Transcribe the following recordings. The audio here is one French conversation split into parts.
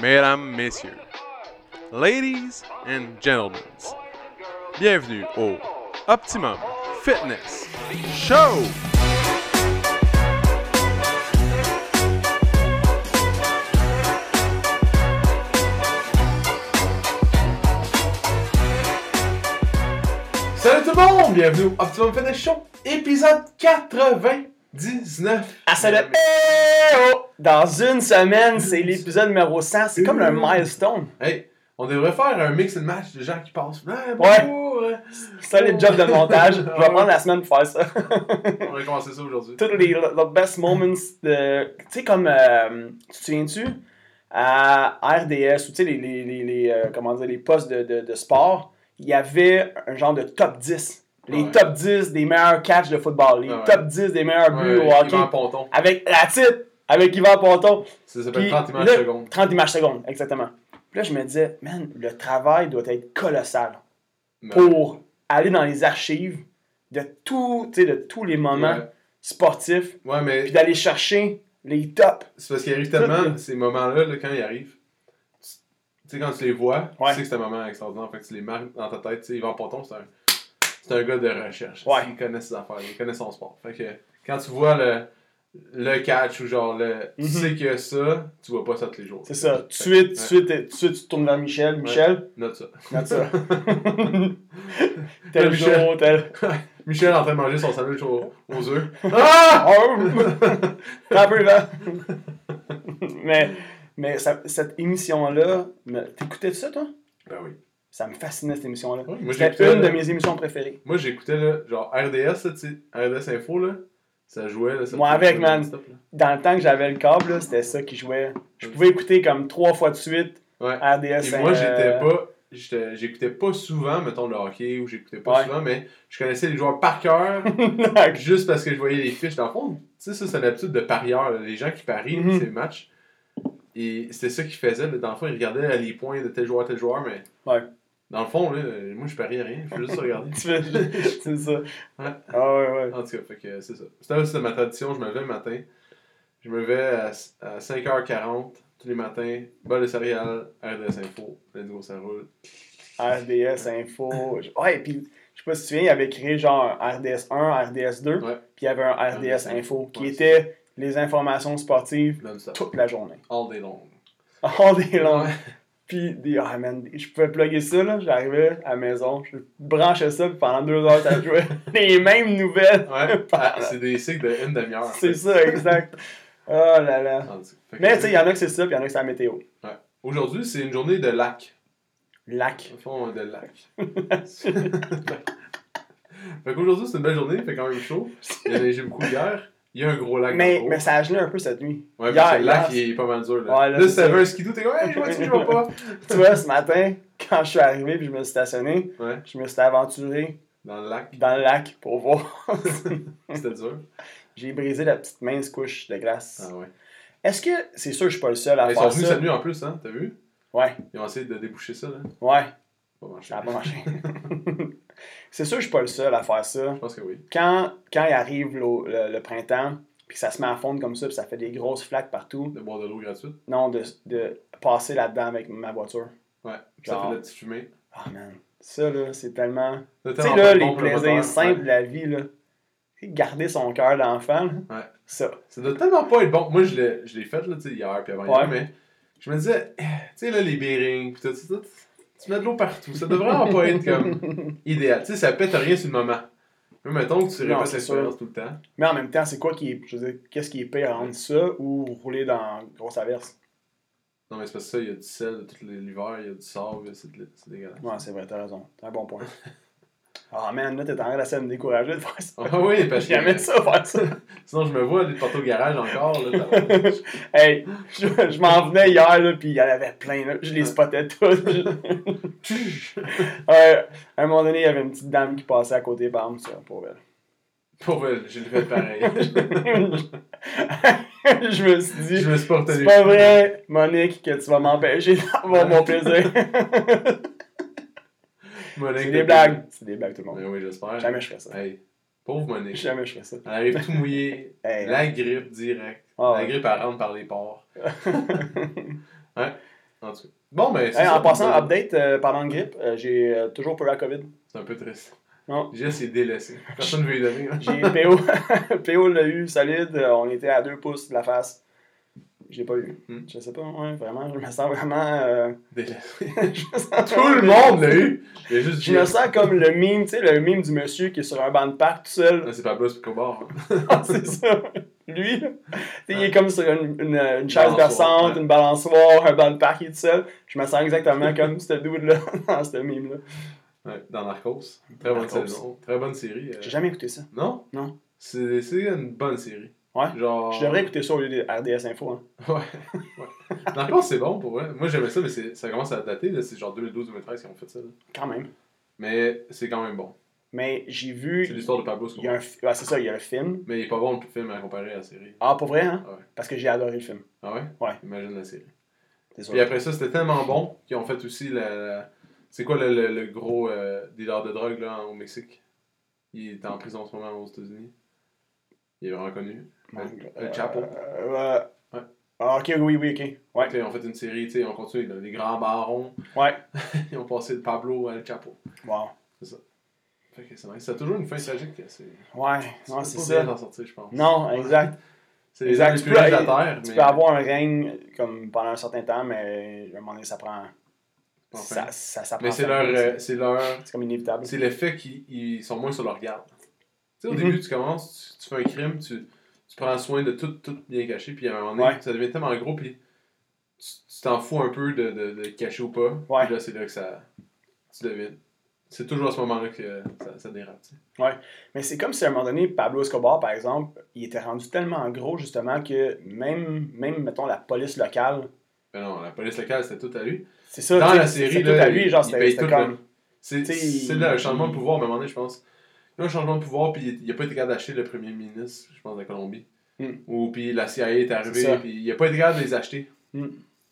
mesdames, messieurs, ladies and gentlemen, bienvenue au Optimum Fitness Show! Salut tout le monde! Bienvenue au Optimum Fitness Show, épisode 99. Ah, ça le... Oh! Dans une semaine, c'est l'épisode numéro 100. C'est comme un milestone. Hey, on devrait faire un mix and match de gens qui passent. Hey, Ouais. bonjour, euh, C'est le job de montage. Je vais prendre la semaine pour faire ça. On va commencer ça aujourd'hui. Tous les the best moments de. Tu sais, comme. euh, tu te souviens-tu? À RDS, ou tu sais, les, les, les, les, euh, comment dire, les postes de, de, de sport, il y avait un genre de top 10. Les Ouais. top 10 des meilleurs catchs de football. Les Ouais. top 10 des meilleurs buts au hockey. Yvan Ponton. Avec la titre, avec Yvan Ponton. Ça s'appelle Puis 30 images là, secondes. 30 images secondes, exactement. Puis là, je me disais, man, le travail doit être colossal pour aller dans les archives de, tout, de tous les moments Ouais. sportifs, Ouais, mais puis d'aller chercher les tops. c'est parce qu'il arrive tellement, Tout- ces moments-là, là, quand ils arrivent, tu sais, quand tu les vois, tu sais que c'est un moment extraordinaire. Fait que tu les marques dans ta tête. Tu sais, Yvan Ponton, c'est un, c'est un gars de recherche. Ouais. Il connaît ses affaires, il connaît son sport. Fait que quand tu vois le, le catch ou genre le. Tu Mhm. sais que ça, tu vois pas ça tous les jours. C'est ça. Tout de suite, ouais. suite, tu tournes vers Michel. Michel, Note ça. note ça. tel Michel. jour, tel. Michel en train de manger son sandwich aux, aux œufs. Ah! Oh! T'as un peu là? mais mais ça- cette émission-là, t'écoutais ça, toi? Ben oui. Ça me fascinait, cette émission-là. C'était une de là. mes émissions préférées. Moi, j'écoutais, genre RDS, là, RDS Info, là. Ça jouait, là. Ça Moi, avec, man. Dans le temps que j'avais le câble, c'était ça qui jouait. Je pouvais écouter comme trois fois de suite Ouais. RDS. Et moi, euh, j'étais pas. J'écoutais pas souvent, mettons, le hockey, ou j'écoutais pas Ouais. souvent, mais je connaissais les joueurs par cœur, juste parce que je voyais les fiches. Dans le fond, tu sais, ça, c'est l'habitude de parieurs, là, les gens qui parient Mhm. ces matchs. Et c'était ça qu'ils faisaient. Dans le fond, ils regardaient là, les points de tel joueur, tel joueur, mais. Ouais. Dans le fond, là, euh, moi, je parie rien, je fais juste regarder. Tu fais- c'est ça. Ouais. Ah ouais, ouais. En tout cas, fait que c'est ça. C'était ma tradition, je me levais le matin. Je me levais à, à 5h40 tous les matins, bol de céréales, RDS Info, let's go, ça roule. RDS Info. Ouais, puis je sais pas si tu te souviens, il avait créé genre un RDS 1, RDS 2, Ouais. puis il y avait un RDS RDS Info qui Ouais, était les informations sportives toute la journée. All day long. All day long. Ouais. Puis, des, ah man, je pouvais plugger ça, là. J'arrivais à la maison, je branchais ça, puis pendant deux heures, ça jouait les mêmes nouvelles. Ouais, ah, c'est des cycles de une demi-heure. C'est ça, exact. Oh là là. Que- Mais tu sais, il y en a que c'est ça, puis il y en a que c'est la météo. Aujourd'hui, c'est une journée de lac. Lac. Au fond, de lac. fait qu'aujourd'hui, c'est une belle journée, il fait quand même chaud. Il y a neigé beaucoup hier. Il y a un gros lac. Mais, mais ça a gelé un peu cette nuit. Ouais, Hier, parce que le lac, il est pas mal dur. Là, Ouais, là, là, ça. un skidoo, t'es comme, hey, je vois-tu, je vois pas. Tu vois, ce matin, quand je suis arrivé puis je me suis stationné, Ouais, je me suis aventuré dans le lac, dans le lac pour voir. c'était dur. J'ai brisé la petite mince couche de glace. Ah ouais. Est-ce que c'est sûr que je suis pas le seul à Ils sont faire venus ça? cette nuit en plus, hein, t'as vu? Ouais, Ils ont essayé de déboucher ça, là. ouais, Pas marché. ça n'a pas marché. c'est sûr que je suis pas le seul à faire ça. Je pense que oui. Quand, quand il arrive le, le printemps, puis ça se met à fondre comme ça, puis ça fait des grosses flaques partout, De boire de l'eau gratuite? non, de, de passer là-dedans avec ma voiture. Ouais. Puis ça fait de la petite fumée. Ah man, ça là, c'est tellement. Tu sais là, les plaisirs simples de la vie là. Garder son cœur d'enfant, là, Ouais. ça. Ça doit tellement pas être bon. Moi, je l'ai fait, là, tu sais, hier puis avant Ouais. hier, mais je me disais, eh, tu sais, là, les bearings, pis tout, tout, tout, tu mets de l'eau partout. Ça devrait pas être comme idéal. Tu sais, ça pète rien sur le moment. Mais mettons que tu Non, répètes l'expérience tout le temps. Mais en même temps, c'est quoi qui est. Je veux dire, qu'est-ce qui est pire entre ça ou rouler dans grosse averse? Non, mais c'est parce que ça, il y a du sel de tout l'hiver, il y a du sable, c'est dégueulasse. Ouais, c'est vrai, t'as raison. C'est un bon point. Ah man, là, t'es en train de me décourager de faire ça. Ah oui, parce que J'aimais ça faire ça. sinon je me vois aller te porter au garage encore. Là, hey, je, je m'en venais hier, là, puis il y en avait plein, là. Je les spottais tous. ouais, à un moment donné, il y avait une petite dame qui passait à côté, bam, ça, pour elle. Pour elle, j'ai fait pareil. je me suis dit, je me suis pas c'est pas vrai, Monique, que tu vas m'empêcher d'avoir mon plaisir. C'est des blagues. C'est des blagues, tout le monde. Ben oui, j'espère. Jamais je ferais ça. Hey, pauvre Monique. Jamais je ferais ça. Elle arrive tout mouillée. Hey, La grippe direct. Ah La ouais. grippe, elle rentre par les pores. En tout cas. Bon, mais c'est Hey, ça, en passant, c'est- update, euh, pendant le grippe, euh, j'ai euh, toujours pas eu la COVID. C'est un peu triste. Non. Jess est délaissé. Personne ne veut lui donner. hein. J'ai PO. PO l'a eu solide. On était à deux pouces de la face. J'ai pas eu. Hmm. Je sais pas, ouais, vraiment. Je me sens vraiment. euh, je sens Tout le monde l'a eu. Juste Je me sens comme le meme, tu sais, le meme du monsieur qui est sur un banc de parc tout seul. Ah, C'est pas Escobar. hein. Ah, c'est ça. Lui, il est comme sur une, une, une chaise berçante, ouais. une balançoire, un banc de parc, il est tout seul. Je me sens exactement comme ce dude-là dans ce meme-là. Ouais, dans Narcos. Très bonne saison. Très bonne série. euh. J'ai jamais écouté ça. Non? Non. C'est une bonne série. Ouais. Genre. Je devrais écouter ça au lieu de RDS Info. Hein. Ouais. ouais. Narcos, c'est bon pour vrai. Moi, j'aimais ça, mais c'est- ça commence à dater. là. C'est genre 2012-2013 qu'ils ont fait ça. là. Quand même. Mais c'est quand même bon. Mais j'ai C'est vu. l'histoire de Pablo Escobar. un, c'est ça, il y a un film. Mais il est pas bon le film à comparer à la série. Ah, pour vrai, hein? Ouais. Parce que j'ai adoré le film. Ah ouais? Ouais. Imagine la série. C'est sûr. Puis après ça, c'était tellement bon qu'ils ont fait aussi la. la- C'est quoi le, le, le gros euh, dealer de drogue là, au Mexique? Il est en prison en ce moment aux États-Unis. Il est vraiment connu. Euh, El Chapo. euh, ouais. Ah, ok, oui, oui, ok. Ouais. Fait Ils ont fait une série, tu sais, ils ont continué. là, les grands barons, Ouais. ils ont passé de Pablo à El Chapo. Wow. Fait que c'est nice. Ça a toujours une fin tragique. C'est Ouais, tu non, c'est pas ça. sortir, je pense. Non, exact. C'est les Exact. Tu plus peux- de la Terre. Tu mais- peux avoir un règne comme pendant un certain temps, mais à un moment donné, ça prend. Enfin. Ça, ça, ça prend Mais c'est leur, euh, c'est leur, C'est comme inévitable. c'est l'effet qu'ils ils sont moins sur leur garde. Sais, au Mhm. début, tu commences, tu, tu fais un crime, tu, tu prends soin de tout, tout bien caché, puis à un moment donné, Ouais. ça devient tellement gros, puis tu t'en fous un peu de, de, de cacher ou pas. Ouais. Puis là, c'est là que ça, tu devines. C'est toujours à ce moment-là que ça, ça dérape. tu sais. Mais c'est comme si à un moment donné, Pablo Escobar, par exemple, il était rendu tellement gros, justement, que même, même mettons, la police locale. Mais non, la police locale, c'était tout à lui. C'est ça. Dans la série, là, tout à lui, genre, c'était comme. C'est T'sais, là, un changement de pouvoir, à un moment donné, je pense. Il y a un changement de pouvoir, puis il n'a pas été capable d'acheter le premier ministre, je pense, de la Colombie. Hmm. Ou puis la CIA est arrivée, puis il n'a pas été capable de les acheter. Hmm.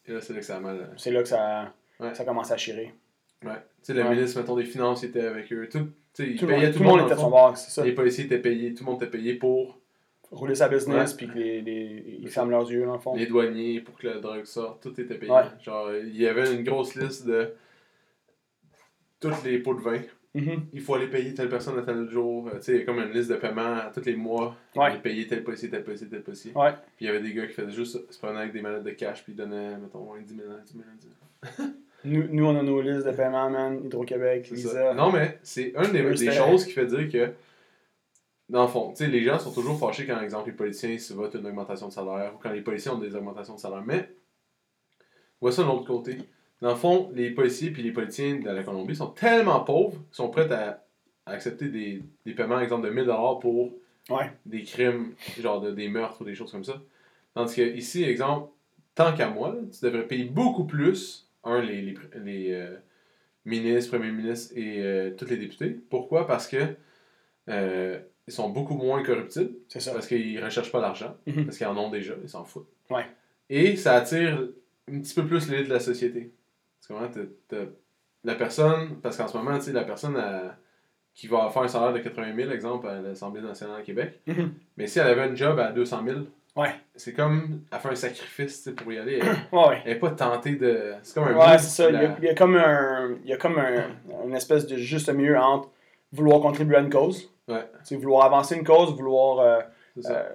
Et là, c'est là que ça a mal. euh, C'est là que ça, Ouais. ça commence à chirer. Ouais. Tu sais, le Ouais. ministre, mettons, des Finances, était avec eux. Tout, tu sais, il Tout monde, tout le monde. était son bord, c'est ça. Les policiers étaient payés, tout le monde était payé pour Rouler sa business, puis les, les- ils ferment leurs yeux, dans le fond. les douaniers, pour que la drogue sorte. Tout était payé. Ouais. Genre, il y avait une grosse liste de toutes les pots de vin. Mhm. il faut aller payer telle personne à tel jour. Euh, tu sais, il y a comme une liste de paiements à tous les mois. Ouais. Il payer tel policier, tel policier, tel policier. Ouais. Puis il y avait des gars qui faisaient juste se prenaient avec des manettes de cash, puis ils donnaient, mettons, 10 000 10 000 10 000 Nous, nous, on a nos listes de paiement, man. Hydro-Québec, Visa. ça. Non, mais c'est une des, choses qui fait dire que, dans le fond, tu sais, les gens sont toujours fâchés quand, par exemple, les policiers se votent une augmentation de salaire ou quand les policiers ont des augmentations de salaire. Mais, vois ça de l'autre côté. Dans le fond, les policiers puis les politiciens de la Colombie sont tellement pauvres qu'ils sont prêts à, à accepter des, des paiements, par exemple, de 1000$ pour Ouais. des crimes, genre de, des meurtres ou des choses comme ça. Tandis que ici, exemple, tant qu'à moi, tu devrais payer beaucoup plus, un, les, les, les, euh, ministres, premiers ministres et euh, tous les députés. Pourquoi? Parce que euh, ils sont beaucoup moins corruptibles, C'est ça. parce qu'ils ne recherchent pas l'argent, Mhm. parce qu'ils en ont déjà, ils s'en foutent. Ouais. Et ça attire un petit peu plus l'élite de la société. Tu comprends? T'as- t'as la personne, parce qu'en ce moment, tu sais, la personne elle, qui va faire un salaire de 80 000, exemple, à l'Assemblée nationale à Québec, Mhm. mais si elle avait un job à 200 000, Ouais. c'est comme, elle fait un sacrifice tu sais, pour y aller. Elle- Ouais, n'est pas tentée de. C'est comme un Ouais, c'est ça. Il y, a, il y a comme, un, il y a comme un, une espèce de juste milieu entre vouloir contribuer à une cause, Ouais. tu sais, vouloir avancer une cause, vouloir. euh, euh,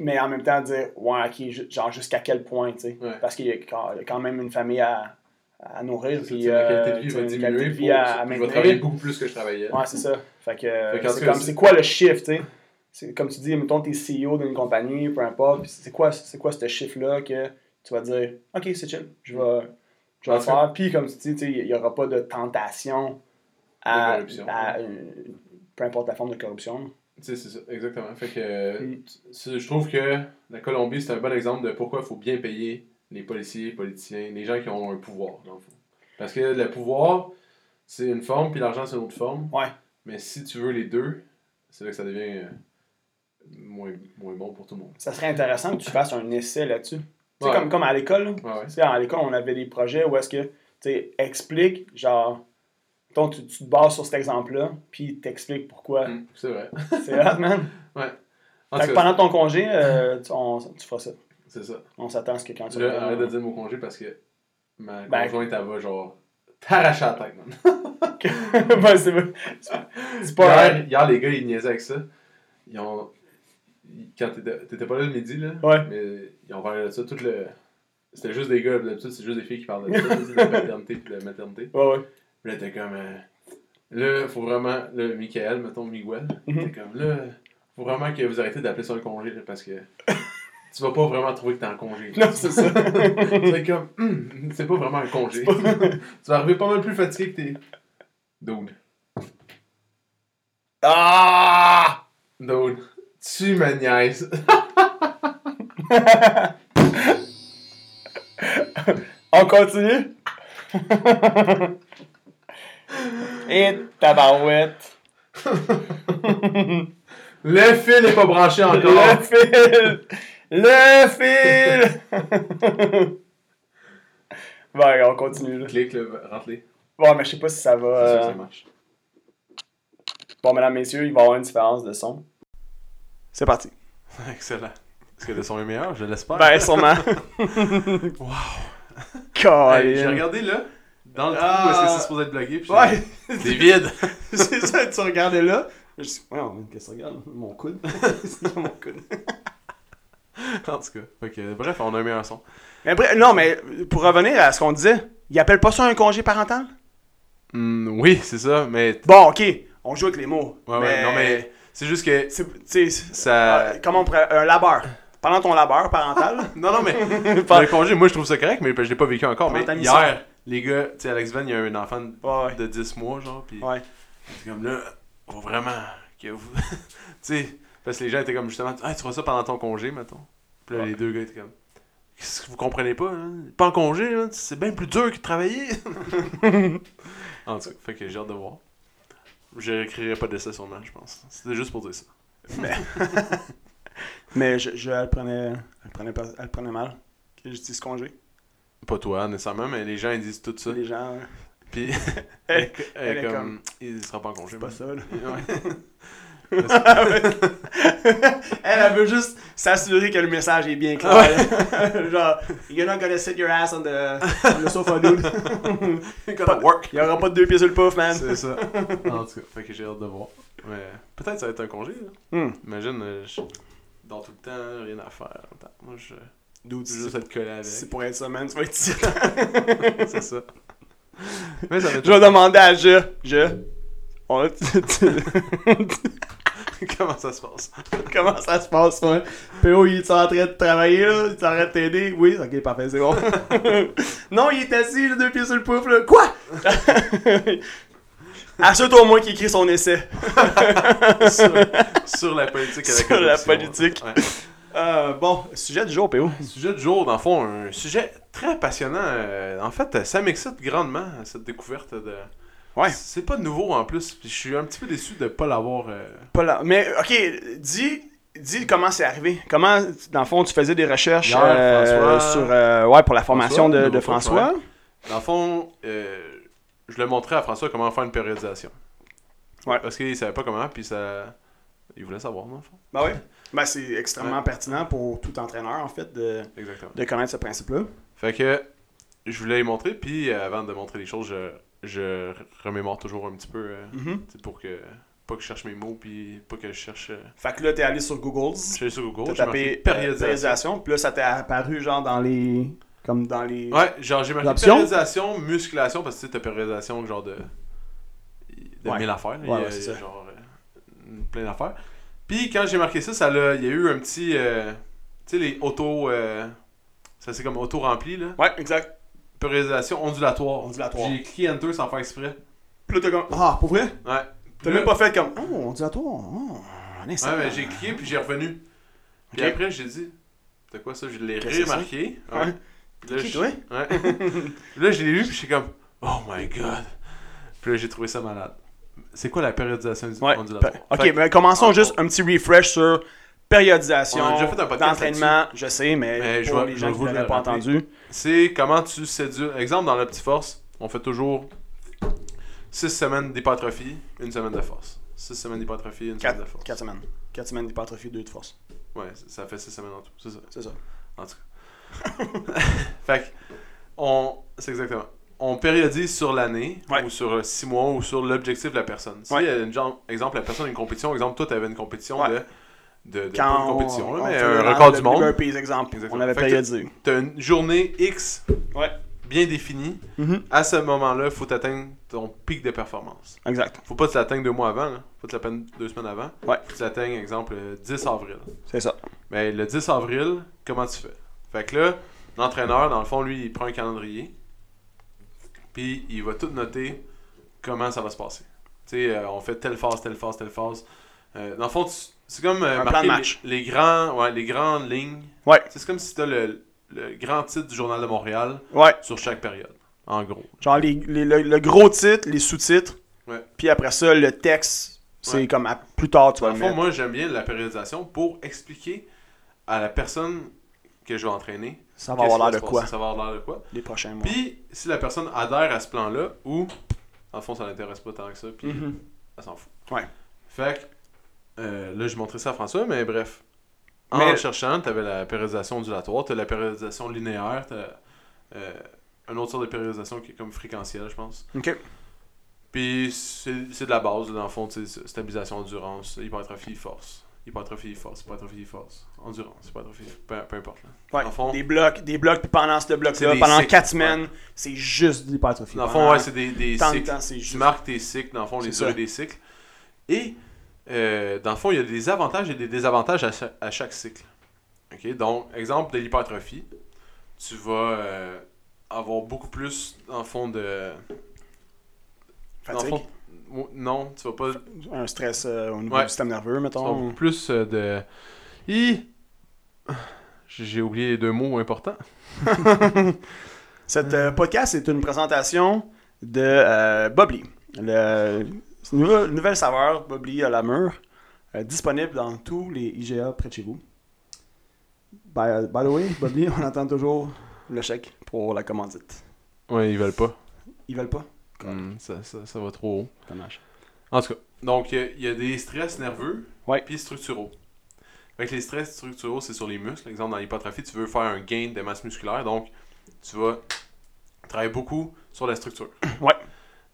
mais en même temps dire, ouais, ok, genre jusqu'à quel point, tu sais. Ouais. Parce qu'il y a quand même une famille à, à nourrir, puis la qualité de euh, vie va diminuer. vie à, à je vais travailler beaucoup plus que je travaillais. Ouais, c'est ça. Fait que, c'est comme, quoi le chiffre, tu sais? C'est comme tu dis, mettons, t'es CEO d'une compagnie, peu importe, puis c'est quoi, c'est quoi ce chiffre-là que tu vas dire, OK, c'est chill, je vais, je vais faire. Puis comme tu dis, il n'y aura pas de tentation à, De à, euh, peu importe la forme de corruption. Tu sais, c'est ça, exactement. Fait que euh, Mm. je trouve que la Colombie, c'est un bon exemple de pourquoi il faut bien payer les policiers, les politiciens, les gens qui ont un pouvoir, dans le fond. Parce que le pouvoir, c'est une forme, puis l'argent, c'est une autre forme. Ouais. Mais si tu veux les deux, c'est là que ça devient euh, moins, moins bon pour tout le monde. Ça serait intéressant que tu fasses un essai là-dessus. Tu sais, Ouais. comme, comme à l'école. Ouais, ouais. À l'école, on avait des projets où est-ce que, tu sais, explique, genre, mettons, tu, tu te bases sur cet exemple-là, puis t'expliques pourquoi. Mm, c'est vrai. C'est hot, man. En Fait tout que pendant ton congé, euh, tu, on- tu feras ça. C'est ça. On s'attend à ce que quand tu Là, arrête de dire le mot congé parce que ma Ben- conjointe, elle va genre t'arracher la tête, man. ben, c'est c'est pas hier, hier, les gars, ils niaisaient avec ça. Ils ont. Quand t'étais t'étais pas là le midi, là. Ouais. Mais ils ont parlé de ça. Tout le. C'était juste des gars, d'habitude, c'est juste des filles qui parlent de ça, de la paternité et de la maternité. Ouais, ouais. Puis là, t'es comme. euh, là, faut vraiment. Là, Michael, mettons Miguel. Mhm. T'es comme là. Faut vraiment que vous arrêtez d'appeler ça un congé, là, parce que. Tu vas pas vraiment trouver que t'es en congé. Non, c'est ça. C'est comme. Hum, c'est pas vraiment un congé. tu vas arriver pas mal plus fatigué que t'es. Dude. ah! Dude. Tu me niaises. On continue? Et tabarouette. Le fil est pas branché encore. Le fil! Le fil! ouais, on continue là. Clique, là, rentre-les. Bon, mais je sais pas si ça va. Sûr que euh, ça marche. Bon, mesdames, messieurs, il va y avoir une différence de son. C'est parti. Excellent. Est-ce que le son est meilleur? Je l'espère. Ben, sûrement. wow. Hey, J'ai regardé là, dans le trou Ah. où est-ce que c'est supposé être bloqué. puis Ouais, C'est vide. c'est ça, tu regardais là. Je dis, ouais, qu'est-ce que tu regardes? Mon coude. c'est mon coude. en tout cas. Que, bref, on a un meilleur son. Mais bref, non, mais pour revenir à ce qu'on disait, il appelle pas ça un congé parental? Hmm, oui, c'est ça, mais. Bon, ok, on joue avec les mots. Ouais, ouais, non, mais c'est juste que C'est, tu sais, ça. euh, comment on pourrait. Un labeur. Pendant ton labeur parental. Non, non, mais. Le congé, moi, je trouve ça correct, mais je l'ai pas vécu encore. Pendant Mais hier, les gars, tu sais, Alex Van, il y a un enfant de, Ouais, ouais. de 10 mois, genre, pis. Ouais. C'est comme là, faut vraiment que vous. tu sais, parce que les gens étaient comme justement, ah, tu feras ça pendant ton congé, mettons. Puis là, Ouais. les deux gars étaient comme, qu'est-ce que vous comprenez pas, hein? Pas en congé, hein? c'est bien plus dur que de travailler. en tout cas, fait que j'ai hâte de voir. Je réécrirai pas d'essai sûrement, je pense. C'était juste pour dire ça. Mais je, je- elle, prenait, elle, prenait pas, elle prenait mal que je dise congé. Pas toi, nécessairement, mais les gens, ils disent tout ça. Les gens. Puis, Elle- elle, elle est comme, comme- il sera pas en congé. C'est pas mais- ça, là. Ouais. Elle, elle veut juste s'assurer que le message est bien clair. Genre, you're not gonna sit your ass on the, on the sofa, dude. Gotta work. Il y aura pas de deux pieds sur le pouf, man. C'est ça. En tout cas, fait que j'ai hâte de voir. Mais peut-être ça va être un congé. Là. Hmm. Imagine, euh, je dors tout le temps, rien à faire. Moi, je je veux juste avec. c'est pour être ça, man. Tu vas être ici. C'est ça. Mais ça va Je vais demander à Je. Je. On a- Comment ça se passe? Comment ça se passe? PO, il est en train de travailler, là? Il est en train de t'aider? Oui, ok, parfait, c'est bon. non, il est assis, là, deux pieds sur le pouf, là. Quoi? Assure-toi au moins qu'il écrit son essai. sur, sur la politique avec Sur la politique. Ouais. Euh, bon, sujet du jour, PO. Sujet du jour, dans le fond, un sujet très passionnant. euh, En fait, ça m'excite grandement, cette découverte de. Ouais. C'est pas nouveau en plus, puis je suis un petit peu déçu de pas l'avoir. euh, Pas. Mais, ok, dis, dis comment c'est arrivé. Comment, dans le fond, tu faisais des recherches Hier, euh, François- sur, euh, ouais, pour la formation François, de, François. Dans le fond, je le montrais à François comment faire une périodisation. Ouais. Parce qu'il savait pas comment, puis ça. Il voulait savoir, dans le fond. Ben oui. Ben, c'est extrêmement Ouais. pertinent pour tout entraîneur, en fait, de, Exactement. de connaître ce principe-là. Fait que je voulais lui montrer, puis avant de montrer les choses, je, je remémore toujours un petit peu euh, Mhm. pour que. Pas que je cherche mes mots, puis pas que je cherche. euh, Fait que là, t'es allé sur Google, Je suis allé sur Google, t'as tapé périodisation. périodisation, puis là, ça t'est apparu, genre, dans les... Comme dans les... Ouais, genre j'ai marqué périodisation, musculation, parce que tu sais, t'as périodisation genre de. de Ouais. mille affaires. Ouais, ouais, c'est genre euh, plein d'affaires. Puis quand j'ai marqué ça, ça il y a eu un petit. euh, tu sais, les auto. euh, ça c'est comme auto-rempli, là. Ouais, exact. Périodisation ondulatoire. Ondulatoire. J'ai cliqué Enter sans faire exprès. Puis là, t'as comme... Ah, pour vrai? Ouais. T'as même pas fait comme... Oh, ondulatoire. Oh, un instant. Ouais, mais j'ai cliqué puis j'ai revenu. Puis Ok. après, j'ai dit, c'est quoi ça? Je l'ai Qu'est-ce que c'est ça? remarqué. Ouais. Puis là, Qui, je- toi? Ouais. Puis là, je l'ai lu puis j'étais comme, oh my god. Puis là, j'ai trouvé ça malade. C'est quoi la périodisation du Ouais. ondulatoire? Ok, Fait que- mais commençons en juste un petit refresh sur périodisation, On a déjà fait un podcast d'entraînement, je sais, mais, Mais je pour vais- les je gens vais qui vous ne le l'avaient pas rappeler. entendu. C'est comment tu séduis. Exemple, dans la petite force, on fait toujours 6 semaines d'hypertrophie, une semaine de force. 6 semaines d'hypertrophie, une semaine de 4, force. semaines. 4 semaines d'hypertrophie, 2 de force. Ouais, ça fait 6 semaines en tout. C'est ça. C'est ça. En tout cas. fait que, on, C'est exactement. On périodise sur l'année, Ouais. ou sur 6 mois, ou sur l'objectif de la personne. Si, Ouais. euh, une genre, exemple, la personne a une compétition, exemple, toi, tu avais une compétition Ouais. de. De, Quand compétition, on, là, on mais fait un le- record du monde. Burpees, exemple. Exactement. On avait périodisé. Tu as une journée X Ouais. bien définie. Mhm. À ce moment-là, il faut atteindre ton pic de performance. Exact. faut pas que tu l'atteignes deux mois avant. Là. faut que tu l'atteignes deux semaines avant. Ouais. Faut que tu l'atteignes, exemple, le 10 avril. C'est ça. Mais le 10 avril, comment tu fais? Fait que là, l'entraîneur, dans le fond, lui, il prend un calendrier. Puis il va tout noter comment ça va se passer. Tu sais, euh, on fait telle phase, telle phase, telle phase. Euh, dans le fond, tu- c'est comme euh, Un plan de les- match. Les, grands, ouais, les grandes lignes. Ouais. C'est comme si tu as le, le grand titre du Journal de Montréal Ouais. sur chaque période, en gros. Genre les, les- le, le gros titre, les sous-titres. Ouais. Puis après ça, le texte, c'est Ouais. comme à- plus tard, tu vas le fond, moi, j'aime bien la périodisation pour expliquer à la personne que je vais entraîner. Ça va avoir l'air de quoi Ça va avoir l'air de quoi. les prochains mois. Puis, si la personne adhère à ce plan-là, ou, en fond, ça l'intéresse pas tant que ça, puis Mhm. elle s'en fout. Ouais. Fait que, euh, là, je montrais ça à François, mais bref. En Mais- cherchant, tu avais la périodisation ondulatoire, tu as la périodisation linéaire, tu as un autre sorte de périodisation qui est comme fréquentielle, je pense. Ok. Puis, c'est de la base, dans le fond, stabilisation, endurance, hypertrophie, force. Hypertrophie, force, hypertrophie, force. Endurance, hypertrophie, peu, peu importe. Là. Ouais. Dans fond, Des blocs, des blocs, puis pendant ce bloc-là, pendant cycles, 4 semaines, c'est juste de l'hypertrophie. dans le fond, ouais, c'est des, des tant de cycles. temps, c'est Tu juste. marques tes cycles, dans le fond, les durées des cycles. Et, euh, dans le fond, il y a des avantages et des désavantages à chaque, à chaque cycle. OK? Donc, exemple de l'hypertrophie, tu vas euh, avoir beaucoup plus, dans le fond, de... dans le Fatigue? fond, non, tu vas pas... Un stress euh, au niveau Ouais. du système nerveux, Tu mettons. beaucoup plus de... Hi! J'ai oublié les deux mots importants. Cet euh, podcast est une présentation de euh, Bubbly. Le, une nouvelle, nouvelle saveur Bubbly à la mûre, euh, disponible dans tous les IGA près de chez vous. By, by the way, Bubbly, on attend toujours le chèque pour la commandite. Ouais, ils veulent pas. Ils veulent pas? Hmm, ça, ça, ça va trop haut. Dommage. En tout cas, donc il y a- il y, a des stress nerveux Ouais. puis structuraux. Que les stress structuraux, c'est sur les muscles. Exemple, dans l'hypertrophie, tu veux faire un gain de masse musculaire, donc tu vas travailler beaucoup sur la structure. Ouais.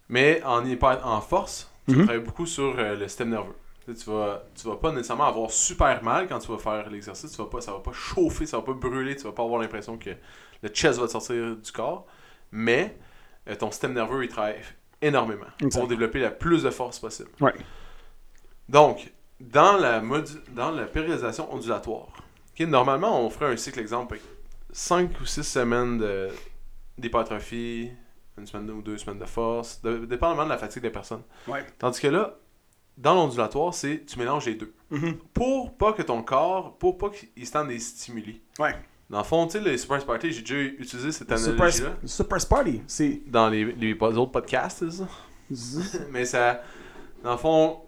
Mais en, en force, tu vas Mhm. travailler beaucoup sur euh, le système nerveux. Tu, vas, tu vas pas nécessairement avoir super mal quand tu vas faire l'exercice, tu vas pas, ça va pas chauffer, ça va pas brûler, tu vas pas avoir l'impression que le chest va te sortir du corps, mais euh, ton système nerveux il travaille énormément pour développer la plus de force possible. Ouais. Donc, dans la, dans la périodisation ondulatoire, normalement, on ferait un cycle exemple 5 ou 6 semaines d'hypertrophie, une semaine ou deux semaines de force, de- dépendamment de la fatigue des personnes. Ouais. Tandis que là, dans l'ondulatoire, c'est tu mélanges les deux. Mhm. Pour pas que ton corps, pour pas qu'il se tente des stimuli. Ouais. Dans le fond, tu sais, les Super Sparty, j'ai déjà utilisé cette analogie-là Super Sparty, c'est. dans les, les autres podcasts. ça? Mais ça, dans le fond,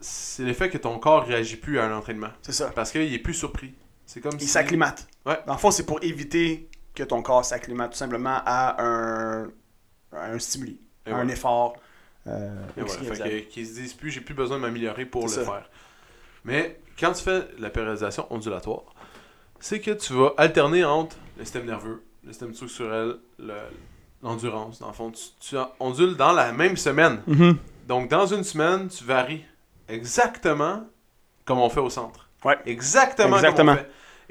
c'est l'effet que ton corps réagit plus à un entraînement. C'est ça. Parce qu'il est plus surpris. C'est comme Il si... s'acclimate. Ouais. Dans le fond, c'est pour éviter que ton corps s'acclimate tout simplement à un, un stimuli, Et un voilà. effort. euh, Et que- qu'ils se disent plus, j'ai plus besoin de m'améliorer pour le ça. faire. Mais quand tu fais la périodisation ondulatoire, c'est que tu vas alterner entre le système nerveux, le système structurel, le- l'endurance. Dans le fond, tu, tu ondules dans la même semaine. Mhm. Donc, dans une semaine, tu varies exactement comme on fait au centre. Ouais. Exactement, Exactement. comme on fait.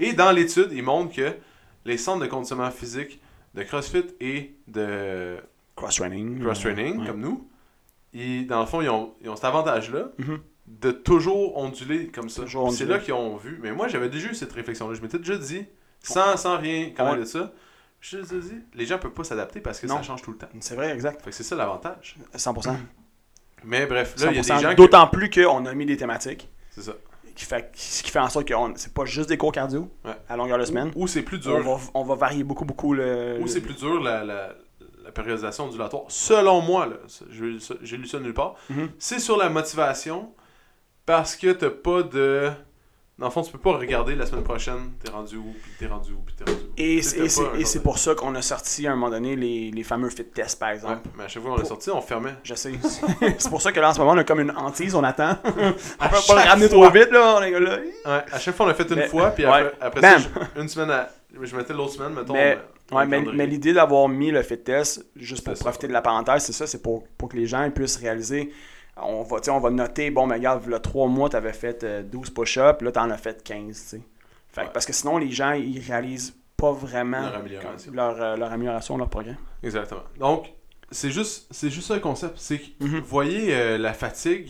Et dans l'étude, ils montrent que les centres de conditionnement physique de CrossFit et de Cross-training. cross-training, Ouais. comme nous, ils, dans le fond, ils ont, ils ont cet avantage-là Mhm. de toujours onduler comme ça. C'est là qu'ils ont vu. Mais moi, j'avais déjà eu cette réflexion-là. Je m'étais déjà dit, sans, sans rien connaître Ouais. de ça, je suis dit, les gens peuvent pas s'adapter parce que Non. ça change tout le temps. C'est vrai, exact. Fait que c'est ça l'avantage. 100%. Mais bref, là, il y a des 100%. gens. D'autant plus qu'on a mis des thématiques. C'est ça. Qui fait, ce qui fait en sorte que c'est pas juste des cours cardio Ouais. à longueur de semaine. Ou c'est plus dur. On va, on va varier beaucoup, beaucoup le. Ou c'est plus dur la, la, la périodisation ondulatoire. Selon moi, j'ai lu ça- nulle part, Mhm. c'est sur la motivation parce que t'as pas de. Dans le fond, tu peux pas regarder la semaine prochaine, t'es rendu où, puis t'es rendu où, puis t'es rendu où. Et c'est pour ça qu'on a sorti à un moment donné les, les fameux fit tests, par Ouais, exemple. mais à chaque fois qu'on l'a sorti, on fermait. Je sais. c'est pour ça que là, en ce moment, on a comme une hantise, on attend. on peut pas le ramener fois. trop vite, là. On est là. Ouais, à chaque fois, on l'a fait une Mais- fois, puis après, après ça, je- une semaine, à- je mettais l'autre semaine, mettons, Mais- Ouais, mais, mais l'idée d'avoir mis le fit test, juste pour ça. profiter de la parenthèse, c'est ça, c'est pour, pour que les gens puissent réaliser. On va, on va noter, bon, mais regarde, le 3 mois, tu avais fait euh, 12 push-ups, là, tu en as fait 15. tu sais. Fait Ouais. Parce que sinon, les gens, ils réalisent pas vraiment Leur amélioration. leur, euh, leur amélioration, leur progrès. Exactement. Donc, c'est juste, c'est juste le concept. C'est que, vous voyez, euh, la fatigue,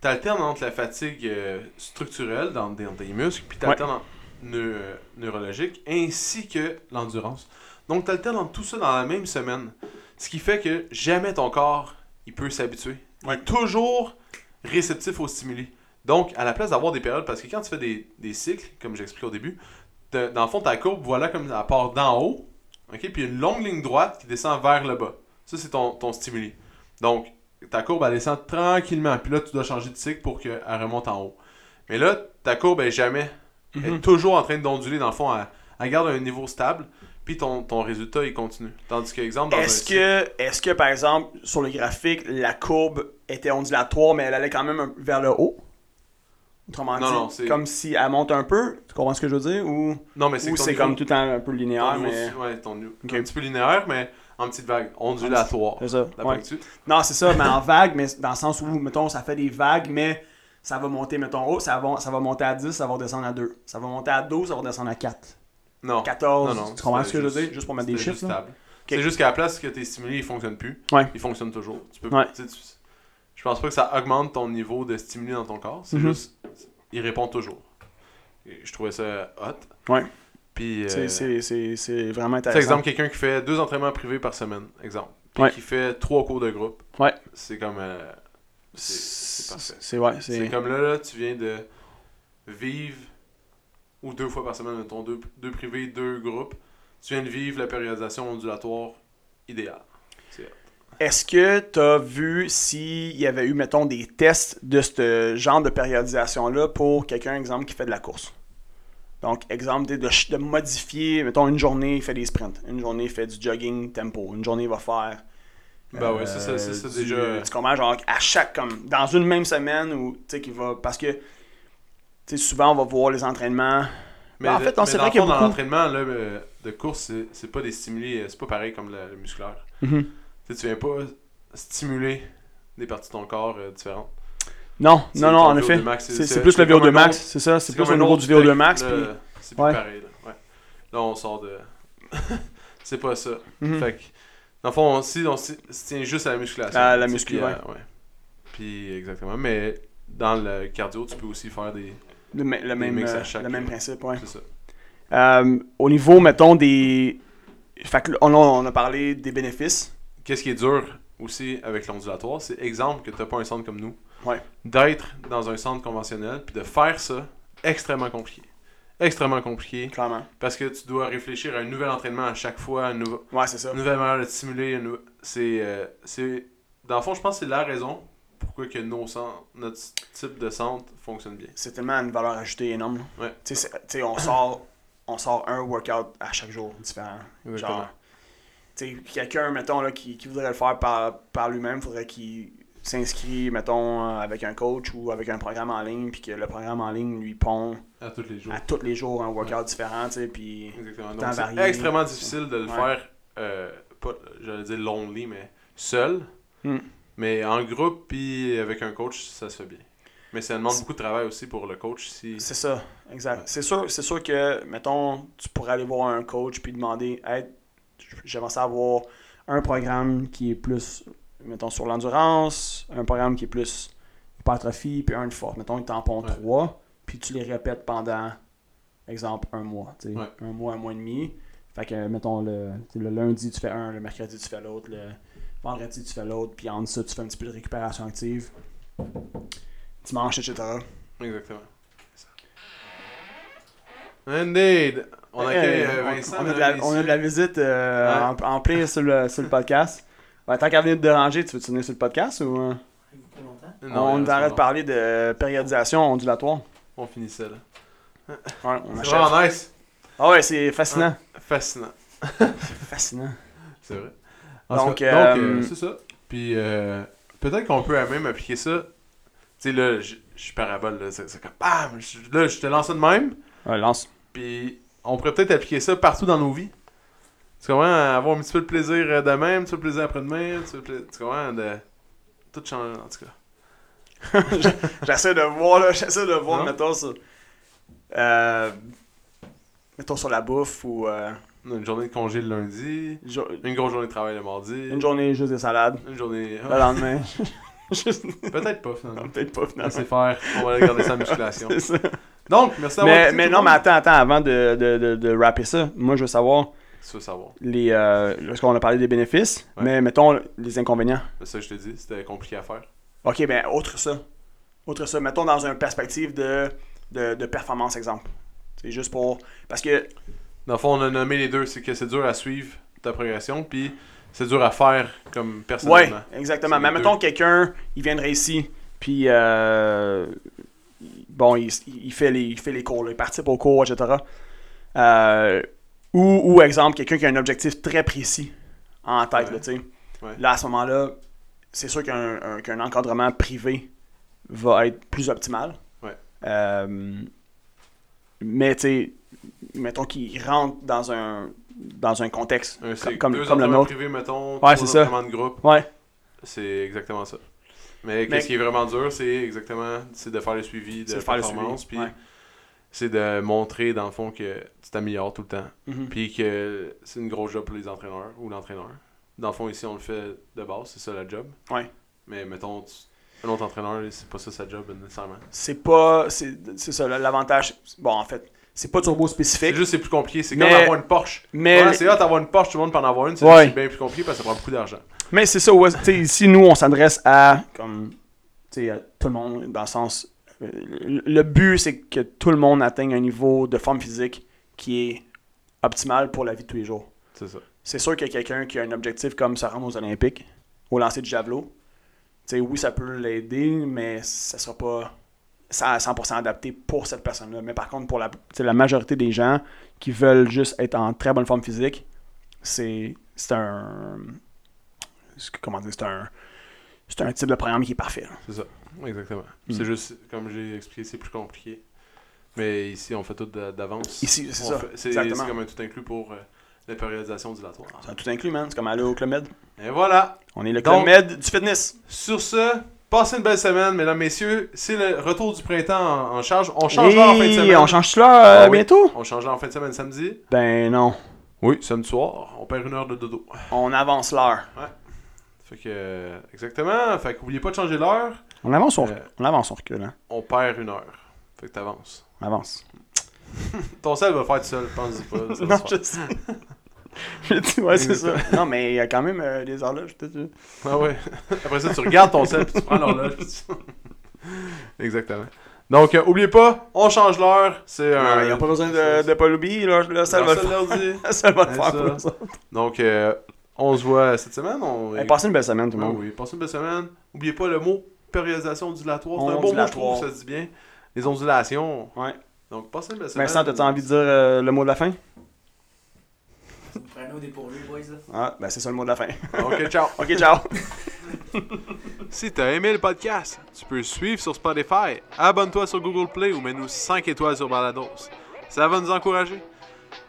t'alternes entre la fatigue euh, structurelle dans des, dans des muscles, puis t'alternes neu- euh, neurologique, ainsi que l'endurance. Donc, t'alternes entre tout ça dans la même semaine. Ce qui fait que jamais ton corps, il peut s'habituer. Il est toujours réceptif aux stimuli. Donc, à la place d'avoir des périodes, parce que quand tu fais des, des cycles, comme j'expliquais au début, dans le fond, ta courbe, voilà comme elle part d'en haut, ok, puis il y a une longue ligne droite qui descend vers le bas. Ça, c'est ton, ton stimuli. Donc, ta courbe, elle descend tranquillement. Puis là, tu dois changer de cycle pour qu'elle remonte en haut. Mais là, ta courbe est jamais. Elle est Mhm. toujours en train d'onduler. Dans le fond, elle, elle garde un niveau stable. Puis ton, ton résultat, il continue. Tandis que, exemple, Est-ce que, est que, par exemple, sur le graphique, la courbe était ondulatoire, mais elle allait quand même vers le haut? Autrement Non, dit, non, c'est- comme si elle monte un peu, tu comprends ce que je veux dire? Ou, Non, mais c'est ou ton c'est niveau- comme tout le temps un peu ton linéaire, niveau- mais... Ouais, ton niveau- Ok. Un petit peu linéaire, mais en petite vague. Ondulatoire. C'est ça, La ouais. Non, c'est ça, mais en vague, mais dans le sens où, mettons, ça fait des vagues, mais ça va monter, mettons, haut, ça va, ça va monter à 10, ça va redescendre à 2. Ça va monter à 12, ça va redescendre à 4. Non. 14, Non, non, tu comprends ce que je veux juste- dire? Juste pour mettre des chiffres, stable. C'est juste qu'à la place que tes stimuli ils fonctionnent plus, Ouais. ils fonctionnent toujours. Tu peux, Ouais. tu je pense pas que ça augmente ton niveau de stimuli dans ton corps. C'est Mhm. juste, il répond toujours. Et je trouvais ça hot. Ouais. Puis, euh, C'est- C'est c'est- c'est vraiment c'est intéressant. exemple quelqu'un qui fait deux entraînements privés par semaine, exemple. Puis Ouais. qui fait trois cours de groupe. Ouais. C'est comme, euh, c'est c'est parfait. C'est ouais, C'est c'est... comme là, là, tu viens de vivre, ou deux fois par semaine, mettons, deux, deux privés, deux groupes. Tu viens de vivre la périodisation ondulatoire idéale. Est-ce que tu as vu s'il y avait eu, mettons, des tests de ce genre de périodisation-là pour quelqu'un, exemple, qui fait de la course? Donc, exemple, de, de modifier, mettons, une journée, il fait des sprints. Une journée, il fait du jogging tempo. Une journée, il va faire. Ben ouais, c'est ça, c'est du- déjà. Tu comprends? Genre, à chaque, comme, dans une même semaine, où, tu sais, qu'il va. Parce que, souvent, on va voir les entraînements. Mais Ben, en le- fait, c'est dans vrai le qu'il y a fond, dans beaucoup- l'entraînement euh, de course, c'est- c'est pas des stimuli, euh, c'est pas pareil comme le, le musculaire. Mhm. Tu viens pas stimuler des parties de ton corps euh, différentes. Non, non, non, en VO2 effet. max, C'est plus le c'est comme VO2 un max, c'est ça. C'est plus un niveau du VO2 spectre, max. puis- C'est plus Ouais. pareil. Là. Ouais. là, on sort de. c'est pas ça. Mhm. Fait que, dans le fond, on, si on se tient juste à la musculation. À la muscu, puis, ouais. euh, Puis, exactement. Mais dans le cardio, tu peux aussi faire des. Le, le même, mix à euh, chaque- le même principe, ouais. C'est ça. Euh, au niveau, mettons, des. Fait que on, a, on a parlé des bénéfices. Qu'est-ce qui est dur aussi avec l'ondulatoire, c'est exemple que tu n'as pas un centre comme nous, Ouais. d'être dans un centre conventionnel, puis de faire ça, extrêmement compliqué. Extrêmement compliqué, Clairement. parce que tu dois réfléchir à un nouvel entraînement à chaque fois, un nouveau, Ouais, c'est ça. une nouvelle manière de te stimuler. une C'est, euh, c'est, dans le fond, je pense que c'est la raison pourquoi que nos centres, notre type de centre fonctionne bien. C'est tellement une valeur ajoutée énorme. Ouais. Tu sais, c'est- tu sais, on sort, on sort un workout à chaque jour différent. Exactement. Genre, tu sais, quelqu'un, mettons, là, qui, qui voudrait le faire par, par lui-même, faudrait qu'il s'inscrit, mettons, avec un coach ou avec un programme en ligne, puis que le programme en ligne lui pond À tous les jours. à tous les jours un workout différent, tu sais, puis... Exactement. c'est extrêmement difficile de le Ouais. faire, euh, pas, j'allais dire lonely, mais seul. Hmm. Mais en groupe, puis avec un coach, ça se fait bien. Mais ça demande beaucoup de travail aussi pour le coach. Si... C'est ça, exact. Ouais. C'est sûr, c'est sûr que, mettons, tu pourrais aller voir un coach puis demander, hey, j'aimerais ça avoir un programme qui est plus, mettons, sur l'endurance, un programme qui est plus hypertrophie, puis un de force. Mettons, il t'en pond Ouais. trois, puis tu les répètes pendant, exemple, un mois. Ouais. Un mois, un mois et demi. Fait que, mettons, le, le lundi, tu fais un, le mercredi, tu fais l'autre, le vendredi, tu fais l'autre, puis en ça, tu fais un petit peu de récupération active. Dimanche, etc. Exactement. Indeed! On accueille euh, on- Vincent. on, a de la, on a de la visite euh, Ouais. en, en plein sur le, sur le podcast. Tant qu'à venir te déranger, tu veux-tu venir sur le podcast ou euh, Non, on il arrête de parler de périodisation ondulatoire? On finit ça là. Ouais, on C'est vraiment nice! Ah ouais, c'est fascinant. Fascinant. Fascinant. C'est vrai. Donc, euh, euh, c'est ça. Puis euh, peut-être qu'on peut même appliquer ça. Tu sais, là, je je suis parabole, là. C'est comme bam! je- Là, je te lance ça de même. Ouais, lance. Puis on pourrait peut-être appliquer ça partout dans nos vies. Tu comprends? Avoir un petit peu de plaisir euh, demain, un petit peu de plaisir après-demain, un petit peu de plaisir- Tu comprends? De... Tout changer, en tout cas. J'essaie de voir, là, j'essaie de voir, Non? mettons, sur, euh, mettons sur la bouffe ou euh, Une journée de congé le lundi, jo- une grosse journée de travail le mardi, une journée juste des salades. une journée... Le lendemain, juste... Peut-être pas, finalement. Peut-être pas, finalement. Laissez faire, on va regarder ça en musculation. C'est ça. Donc, merci d'avoir Mais, mais non, mais attends, attends, avant de, de, de, de rapper ça, moi je veux savoir, Tu veux savoir. les, euh, lorsqu'on a parlé des bénéfices, Ouais. mais mettons les inconvénients. Ça, je te dis, c'était compliqué à faire. Ok, ben, autre ça. Autre ça, mettons dans une perspective de, de, de performance, exemple. C'est juste pour. Parce que. Dans le fond, on a nommé les deux. C'est que c'est dur à suivre ta progression, puis c'est dur à faire comme personnellement. exactement. C'est Mais mettons quelqu'un, il viendrait ici, puis. euh, bon, il, il fait les, il fait les cours, là, il participe aux cours, etc. Euh, ou, ou, exemple, quelqu'un qui a un objectif très précis en tête, Ouais. là, tu sais. Ouais. Là, à ce moment-là, c'est sûr qu'un un- qu'un encadrement privé va être plus optimal. Ouais. Euh, mais, tu sais, mettons qu'il rentre dans un, dans un contexte Un, c'est comme, deux comme le nôtre. privés, mettons, Ouais, c'est ça. de groupe. Ouais. C'est exactement ça. Mais, Mais- ce qui est vraiment dur, c'est exactement c'est de faire le suivi de le performance, puis ouais. c'est de montrer dans le fond que tu t'améliores tout le temps, Mhm. puis que c'est une grosse job pour les entraîneurs ou l'entraîneur. Dans le fond, ici, on le fait de base, c'est ça la job. Ouais. Mais mettons, tu- un autre entraîneur, c'est pas ça sa job nécessairement. c'est pas c'est c'est ça l'avantage bon en fait c'est pas turbo C'est spécifique juste, c'est plus compliqué. C'est comme avoir une Porsche. mais Ouais, c'est hot d'avoir une Porsche, tout le monde peut en avoir une. C'est Ouais. c'est bien plus compliqué parce que ça prend beaucoup d'argent. mais c'est ça ouais, ici nous on s'adresse à comme à tout le monde dans le sens euh, le but c'est que tout le monde atteigne un niveau de forme physique qui est optimal pour la vie de tous les jours C'est ça. c'est sûr qu'il y a quelqu'un qui a un objectif comme se rendre aux Olympiques au lancer du javelot tu sais oui ça peut l'aider mais ça sera pas 100% adapté pour cette personne-là. Mais par contre, pour la, la majorité des gens qui veulent juste être en très bonne forme physique, c'est c'est un. Comment dire C'est un. C'est un type de programme qui est parfait. C'est ça. Exactement. Mm. C'est juste, comme j'ai expliqué, c'est plus compliqué. Mais ici, on fait tout d'a- d'avance. Ici, c'est ça. C'est Exactement. c'est comme un tout inclus pour euh, la périodisation dilatoire. C'est un tout inclus, man. C'est comme aller au Club Med. Et voilà. On est le Donc- Club Med du fitness. Sur ce, passez une belle semaine, mesdames, messieurs. C'est le retour du printemps en, en charge. On change l'heure en fin de semaine. on change là euh, Ah oui. bientôt? On change l'heure en fin de semaine samedi? Ben non. Oui, samedi soir. On perd une heure de dodo. On avance l'heure. Fait que, euh, exactement. Fait qu'oubliez pas de changer l'heure. On avance, on, Euh, on avance, on recule. Hein. On perd une heure. Fait que t'avances. On avance. Ton sel va faire tout seul, pense-y pas. ça va se faire. sais. Ouais, c'est ça. Non, mais il y a quand même euh, des horloges. peut-être. Ah ouais. Après ça, tu regardes ton sel puis tu prends l'horloge. tu- Exactement. Donc, euh, oubliez pas, on change l'heure. C'est un. Il n'y a pas besoin de, de pas l'oublier. Là, là, ça va le faire. Ça va le faire pour nous autres. Donc, euh, on se voit cette semaine. On... Hey, passez une belle semaine, tout le Ah monde. oui, passez une belle semaine. Oubliez pas le mot périodisation ondulatoire. C'est un bon mot, je trouve, ça se dit bien. Les ondulations. Ouais. Donc, passez une belle semaine. Vincent, t'as-tu envie de dire euh, le mot de la fin? Prenez au dépourvu, boys, là. Ah, ben c'est ça le mot de la fin. Ok, ciao. ok, ciao. Si t'as aimé le podcast, tu peux le suivre sur Spotify, abonne-toi sur Google Play ou mets-nous 5 étoiles sur Balados. Ça va nous encourager.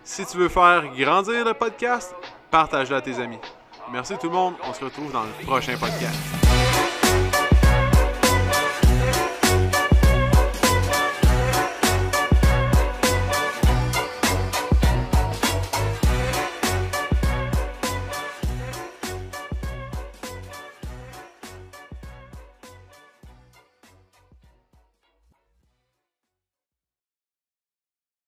Si tu veux faire grandir le podcast, partage-le à tes amis. Merci tout le monde, on se retrouve dans le prochain podcast.